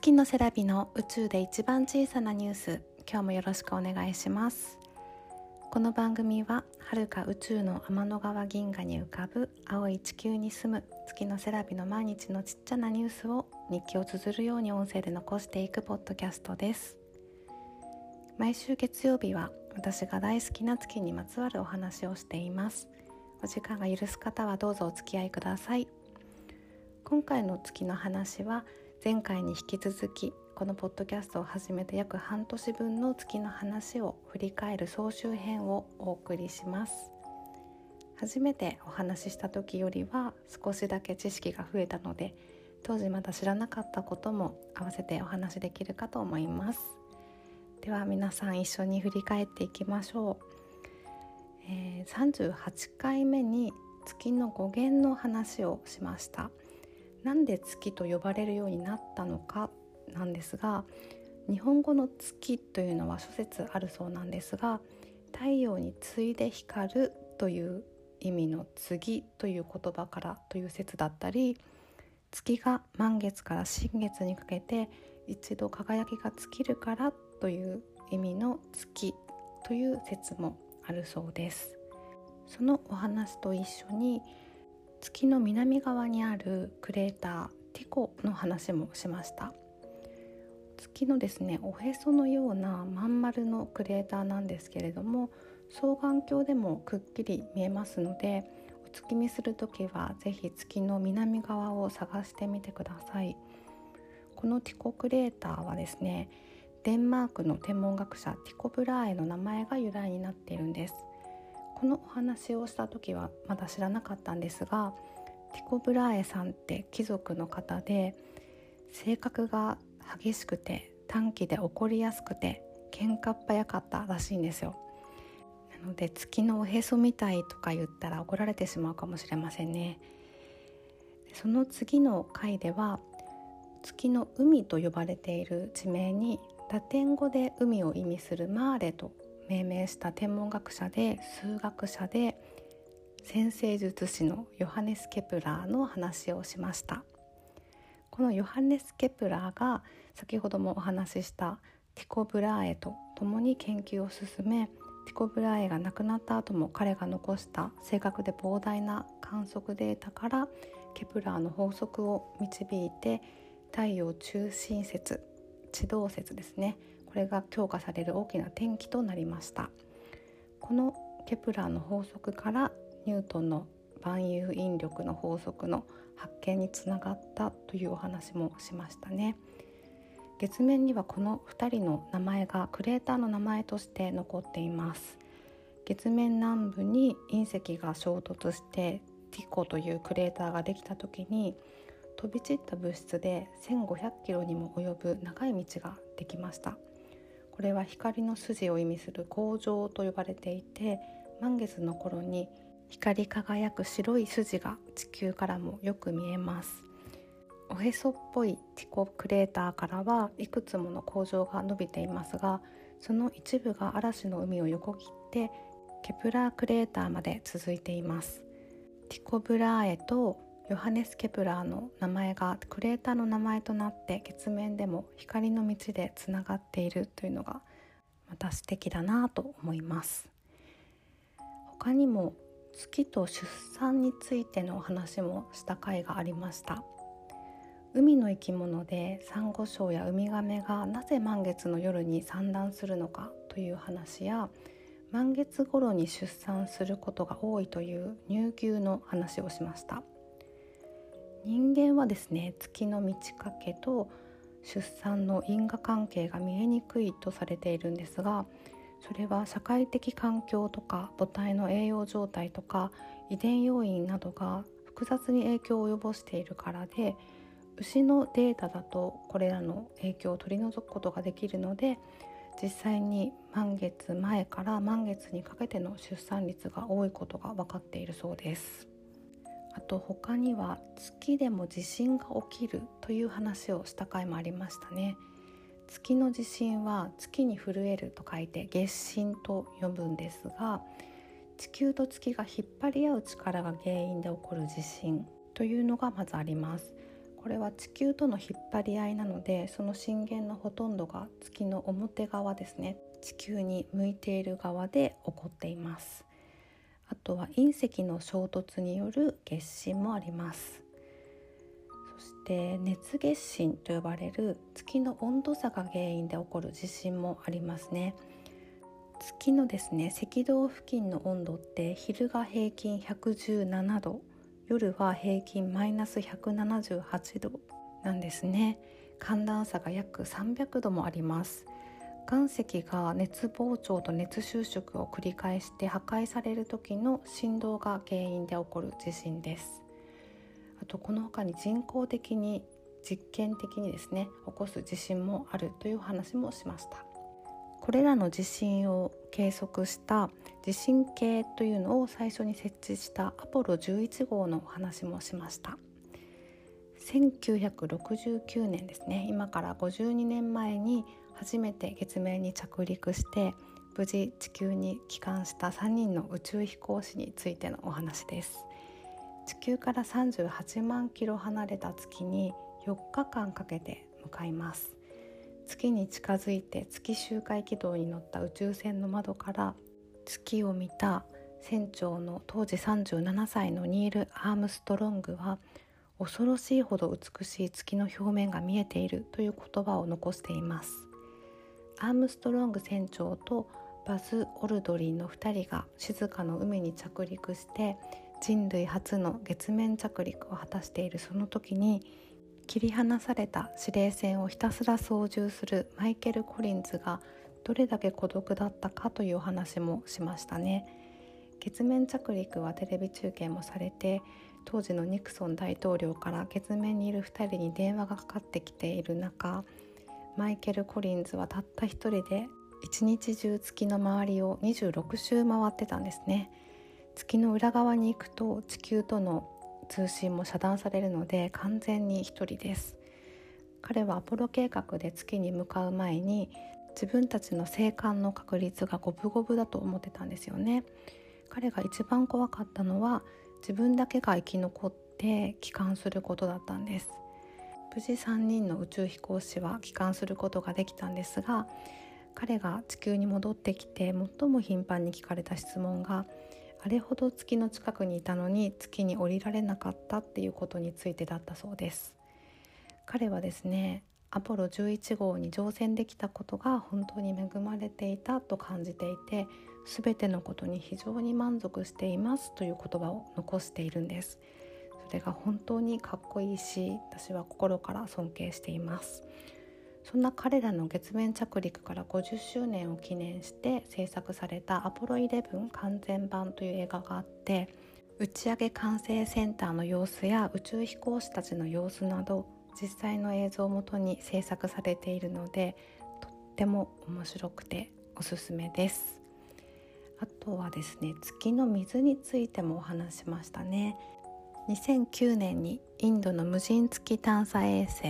月のセラビの宇宙で一番小さなニュース。今日もよろしくお願いします。この番組は遥か宇宙の天の川銀河に浮かぶ青い地球に住む月のセラビの毎日のちっちゃなニュースを日記を綴るように音声で残していくポッドキャストです。毎週月曜日は私が大好きな月にまつわるお話をしています。お時間が許す方はどうぞお付き合いください。今回の月の話は前回に引き続きこのポッドキャストを始めて約半年分の月の話を振り返る総集編をお送りします。初めてお話しした時よりは少しだけ知識が増えたので当時まだ知らなかったことも合わせてお話できるかと思います。では皆さん一緒に振り返っていきましょう、えー、38回目に月の語源の話をしました。なんで月と呼ばれるようになったのかなんですが日本語の月というのは諸説あるそうなんですが太陽に次いで光るという意味の次という言葉からという説だったり月が満月から新月にかけて一度輝きが尽きるからという意味の月という説もあるそうです。そのお話と一緒に月の南側にあるクレーターティコの話もしました。月のですねおへそのようなまん丸のクレーターなんですけれども双眼鏡でもくっきり見えますのでお月見する時は是非月の南側を探してみてください。このティコクレーターはですねデンマークの天文学者ティコ・ブラーエの名前が由来になっているんです。このお話をした時はまだ知らなかったんですがティコ・ブラーエさんって貴族の方で性格が激しくて短気で怒りやすくて喧嘩っ早かったらしいんですよ。なので月のおへそみたいとか言ったら怒られてしまうかもしれませんね。その次の回では月の海と呼ばれている地名にラテン語で海を意味する mare と命名した天文学者で数学者で占星術師のヨハネス・ケプラーの話をしました。このヨハネス・ケプラーが先ほどもお話ししたティコ・ブラーエと共に研究を進めティコ・ブラーエが亡くなった後も彼が残した正確で膨大な観測データからケプラーの法則を導いて太陽中心説地動説ですねこれが強化される大きな転機となりました。このケプラーの法則からニュートンの万有引力の法則の発見につながったというお話もしましたね。月面にはこの2人の名前がクレーターの名前として残っています。月面南部に隕石が衝突してティコというクレーターができた時に飛び散った物質で1500キロにも及ぶ長い道ができました。これは光の筋を意味する光場と呼ばれていて満月の頃に光り輝く白い筋が地球からもよく見えます。おへそっぽいティコクレーターからはいくつもの工場が伸びていますがその一部が嵐の海を横切ってケプラークレーターまで続いています。ティコブラーエとヨハネス・ケプラーの名前がクレーターの名前となって月面でも光の道でつながっているというのがまた素敵だなと思います。他にも月と出産についてのお話もした回がありました。海の生き物でサンゴ礁やウミガメがなぜ満月の夜に産卵するのかという話や満月頃に出産することが多いという乳牛の話をしました。人間はですね月の満ち欠けと出産の因果関係が見えにくいとされているんですがそれは社会的環境とか母体の栄養状態とか遺伝要因などが複雑に影響を及ぼしているからで牛のデータだとこれらの影響を取り除くことができるので実際に満月前から満月にかけての出産率が多いことが分かっているそうです。あと他には月でも地震が起きるという話をした回もありましたね。月の地震は月に震えると書いて月震と呼ぶんですが地球と月が引っ張り合う力が原因で起こる地震というのがまずあります。これは地球との引っ張り合いなのでその震源のほとんどが月の表側ですね。地球に向いている側で起こっています。あとは隕石の衝突による月震もあります。そして熱月震と呼ばれる月の温度差が原因で起こる地震もありますね。月のですね赤道付近の温度って昼が平均117度夜は平均マイナス178度なんですね。寒暖差が約300度もあります。岩石が熱膨張と熱収縮を繰り返して破壊される時の振動が原因で起こる地震です。あとこの他に人工的に実験的にですね起こす地震もあるという話もしました。これらの地震を計測した地震計というのを最初に設置したアポロ11号のお話もしました。1969年ですね。今から52年前に初めて月面に着陸して無事地球に帰還した3人の宇宙飛行士についてのお話です。地球から38万キロ離れた月に4日間かけて向かいます。月に近づいて月周回軌道に乗った宇宙船の窓から月を見た船長の当時37歳のニール・アームストロングは恐ろしいほど美しい月の表面が見えているという言葉を残しています。アームストロング船長とバズ・オルドリンの2人が静かの海に着陸して人類初の月面着陸を果たしているその時に切り離された指令船をひたすら操縦するマイケル・コリンズがどれだけ孤独だったかというお話もしましたね。月面着陸はテレビ中継もされて当時のニクソン大統領から月面にいる2人に電話がかかってきている中マイケル・コリンズはたった一人で一日中月の周りを26周回ってたんですね。月の裏側に行くと地球との通信も遮断されるので完全に一人です。彼はアポロ計画で月に向かう前に自分たちの生還の確率が五分五分だと思ってたんですよね。彼が一番怖かったのは自分だけが生き残って帰還することだったんです。無事3人の宇宙飛行士は帰還することができたんですが彼が地球に戻ってきて最も頻繁に聞かれた質問があれほど月の近くにいたのに月に降りられなかったっていうことについてだったそうです。彼はですねアポロ11号に乗船できたことが本当に恵まれていたと感じていて全てのことに非常に満足していますという言葉を残しているんです。それが本当にかっこいいし私は心から尊敬しています。そんな彼らの月面着陸から50周年を記念して制作された「アポロ11完全版」という映画があって打ち上げ管制センターの様子や宇宙飛行士たちの様子など実際の映像をもとに制作されているのでとっても面白くておすすめです。あとはですね月の水についてもお話しましたね。2009年にインドの無人月探査衛星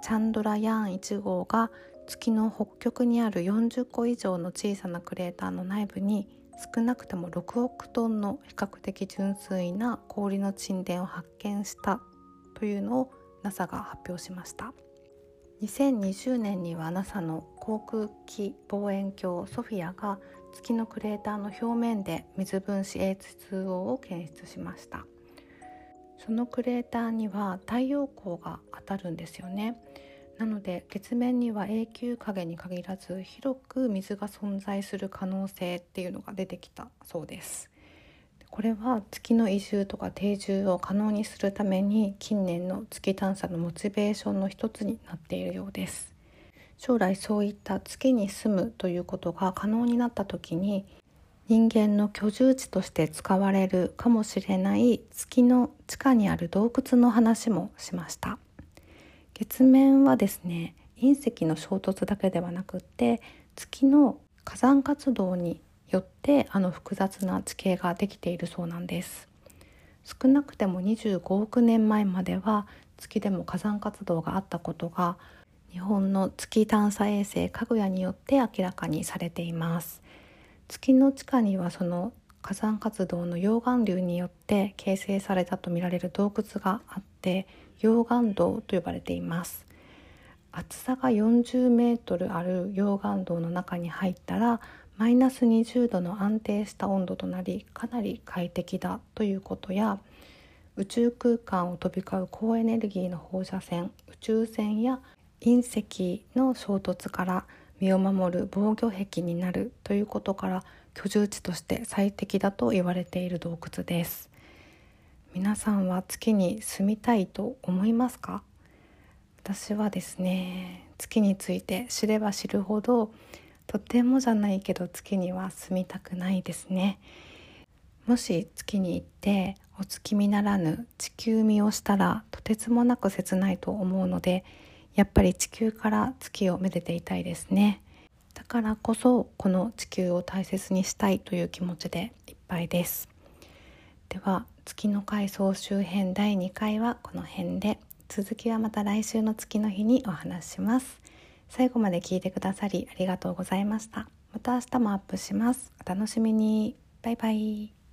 チャンドラヤーン1号が月の北極にある40個以上の小さなクレーターの内部に少なくとも6億トンの比較的純粋な氷の沈殿を発見したというのを NASA が発表しました。2020年には NASA の航空機望遠鏡ソフィアが月のクレーターの表面で水分子 H2O を検出しました。そのクレーターには太陽光が当たるんですよね。なので月面には永久影に限らず広く水が存在する可能性っていうのが出てきたそうです。これは月の移住とか定住を可能にするために近年の月探査のモチベーションの一つになっているようです。将来そういった月に住むということが可能になった時に人間の居住地として使われるかもしれない月の地下にある洞窟の話もしました。月面はですね隕石の衝突だけではなくって月の火山活動によってあの複雑な地形ができているそうなんです。少なくても25億年前までは月でも火山活動があったことが日本の月探査衛星かぐやによって明らかにされています。月の地下にはその火山活動の溶岩流によって形成されたとみられる洞窟があって溶岩洞と呼ばれています。厚さが40メートルある溶岩洞の中に入ったらマイナス20度の安定した温度となりかなり快適だということや宇宙空間を飛び交う高エネルギーの放射線宇宙船や隕石の衝突から身を守る防御壁になるということから居住地として最適だと言われている洞窟です。皆さんは月に住みたいと思いますか？私はですね月について知れば知るほどとてもじゃないけど月には住みたくないですね。もし月に行ってお月見ならぬ地球見をしたらとてつもなく切ないと思うのでやっぱり地球から月をめでていたいですね。だからこそこの地球を大切にしたいという気持ちでいっぱいです。では月の回総集編第2回はこの辺で。続きはまた来週の月の日にお話しします。最後まで聞いてくださりありがとうございました。また明日もアップします。お楽しみに。バイバイ。